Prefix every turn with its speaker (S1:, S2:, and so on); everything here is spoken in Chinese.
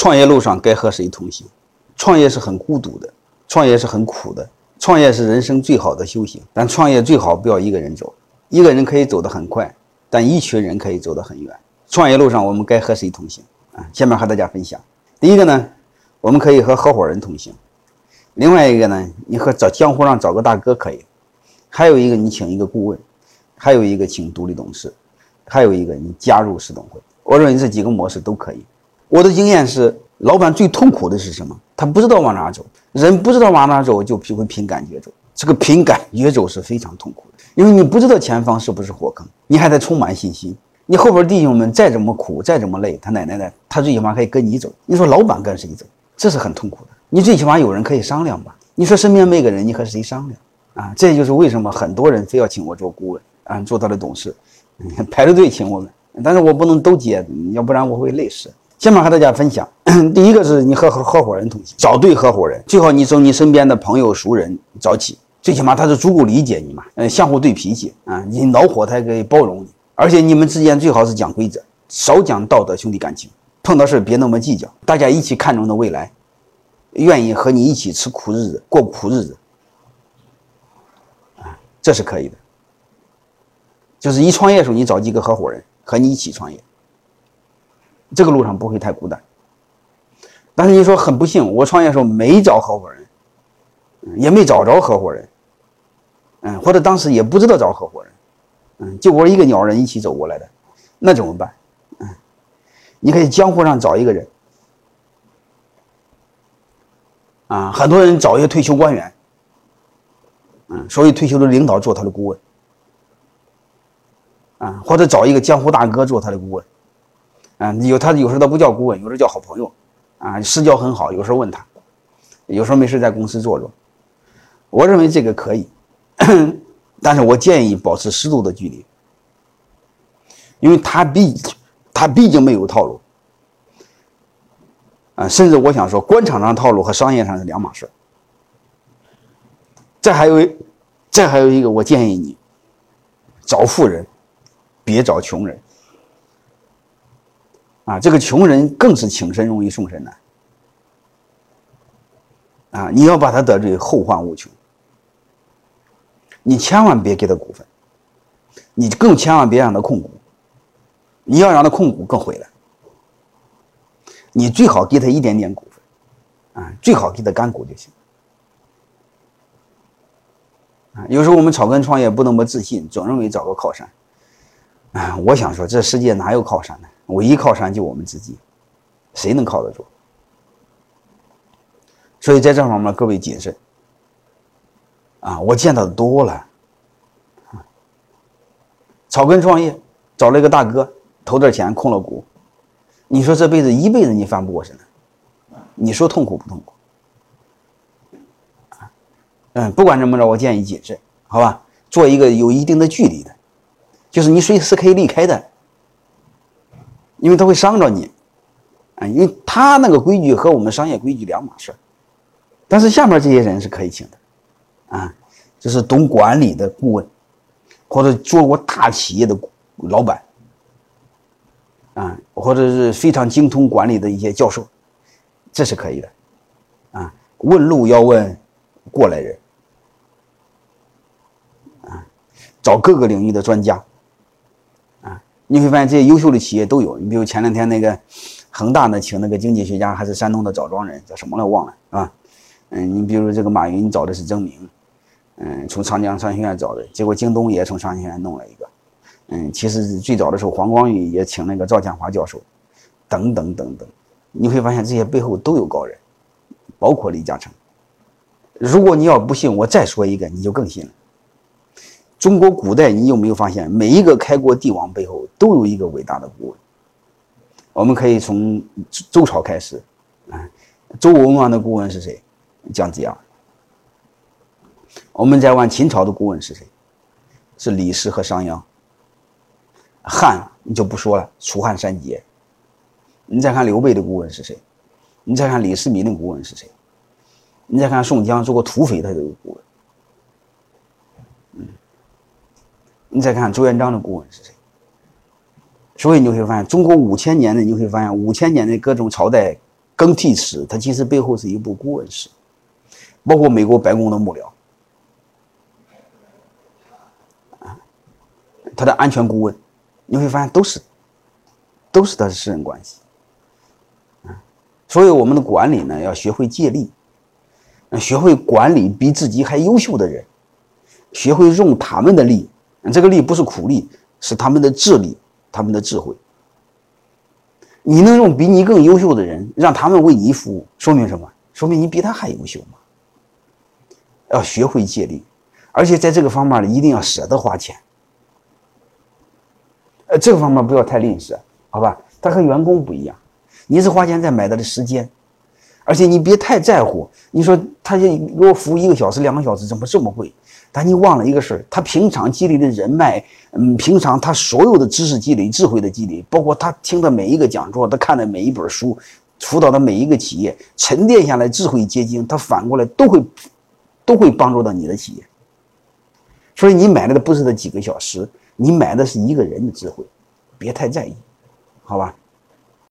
S1: 创业路上该和谁同行？创业是很孤独的，创业是很苦的，创业是人生最好的修行。但创业最好不要一个人走，一个人可以走得很快，但一群人可以走得很远。创业路上我们该和谁同行啊？下面和大家分享。第一个呢，我们可以和合伙人同行；另外一个呢，你和找江湖上找个大哥可以；还有一个你请一个顾问；还有一个请独立董事；还有一个你加入市董会。我认为这几个模式都可以。我的经验是，老板最痛苦的是什么？他不知道往哪走。人不知道往哪走，就会凭感觉走。这个凭感觉走是非常痛苦的，因为你不知道前方是不是火坑，你还得充满信心。你后边弟兄们再怎么苦，再怎么累，他奶奶的，他最起码可以跟你走。你说老板跟谁走？这是很痛苦的。你最起码有人可以商量吧？你说身边没个人，你和谁商量啊？这就是为什么很多人非要请我做顾问啊，做他的董事，排着队请我们。但是我不能都接，要不然我会累死。下面和大家分享，第一个是你和合合伙人同行，找对合伙人，最好你从你身边的朋友熟人找起，最起码他是足够理解你嘛，嗯，相互对脾气啊，你恼火他也可以包容你，而且你们之间最好是讲规则，少讲道德兄弟感情，碰到事别那么计较，大家一起看重的未来，愿意和你一起吃苦日子，过苦日子，啊，这是可以的，就是一创业的时候你找几个合伙人和你一起创业。这个路上不会太孤单，但是你说很不幸，我创业的时候没找合伙人，也没找着合伙人，嗯，或者当时也不知道找合伙人，嗯，就我一个鸟人一起走过来的，那怎么办？嗯，你可以江湖上找一个人，啊，很多人找一个退休官员，嗯，所以退休的领导做他的顾问，啊，或者找一个江湖大哥做他的顾问。啊，有他有时候他不叫顾问，有时候叫好朋友，啊，私交很好，有时候问他，有时候没事在公司坐坐。我认为这个可以，但是我建议保持适度的距离，因为他毕他毕竟没有套路，啊，甚至我想说，官场上套路和商业上是两码事。这还有，这还有一个，我建议你找富人，别找穷人。啊，这个穷人更是请神容易送神难。啊，你要把他得罪，后患无穷。你千万别给他股份，你更千万别让他控股。你要让他控股更毁了。你最好给他一点点股份，啊，最好给他干股就行。啊，有时候我们草根创业不那么自信，总认为找个靠山。啊，我想说，这世界哪有靠山呢？唯一靠山就我们自己，谁能靠得住？所以在这方面各位谨慎。啊，我见到的多了。草根创业，找了一个大哥，投点钱控了股，你说这辈子一辈子你翻不过身来，你说痛苦不痛苦？嗯，不管怎么着，我建议谨慎，好吧？做一个有一定的距离的，就是你随时可以离开的。因为他会伤着你，啊，因为他那个规矩和我们商业规矩两码事但是下面这些人是可以请的，啊，就是懂管理的顾问，或者做过大企业的老板，啊，或者是非常精通管理的一些教授，这是可以的，啊，问路要问过来人，啊，找各个领域的专家。你会发现这些优秀的企业都有。你比如前两天那个恒大呢，请那个经济学家，还是山东的枣庄人，叫什么来忘了，是吧？嗯，你比如这个马云找的是曾明，嗯，从长江商学院找的，结果京东也从商学院弄了一个，嗯，其实最早的时候黄光裕也请那个赵建华教授，等等等等，你会发现这些背后都有高人，包括李嘉诚。如果你要不信，我再说一个，你就更信了。中国古代，你有没有发现，每一个开国帝王背后都有一个伟大的顾问？我们可以从周朝开始，啊，周文王的顾问是谁？姜子牙。我们再问秦朝的顾问是谁？是李斯和商鞅。汉你就不说了，楚汉三杰。你再看刘备的顾问是谁？你再看李世民的顾问是谁？你再看宋江做过土匪，他都有顾问。你再看朱元璋的顾问是谁？所以你会发现，中国五千年的，你会发现五千年的各种朝代更替史，它其实背后是一部顾问史，包括美国白宫的幕僚，啊，他的安全顾问，你会发现都是，都是他的私人关系，啊，所以我们的管理呢，要学会借力，学会管理比自己还优秀的人，学会用他们的力，这个力不是苦力，是他们的智力，他们的智慧。你能用比你更优秀的人，让他们为你服务，说明什么？说明你比他还优秀嘛。要学会借力，而且在这个方面呢，一定要舍得花钱。呃，这个方面不要太吝啬，好吧？他和员工不一样，你是花钱在买他的时间，而且你别太在乎。你说他给我服务一个小时、两个小时，怎么这么贵？但你忘了一个事儿，他平常积累的人脉，嗯，平常他所有的知识积累、智慧的积累，包括他听的每一个讲座，他看的每一本书，辅导的每一个企业，沉淀下来智慧结晶，他反过来都会，都会帮助到你的企业。所以你买来的不是这几个小时，你买的是一个人的智慧，别太在意，好吧？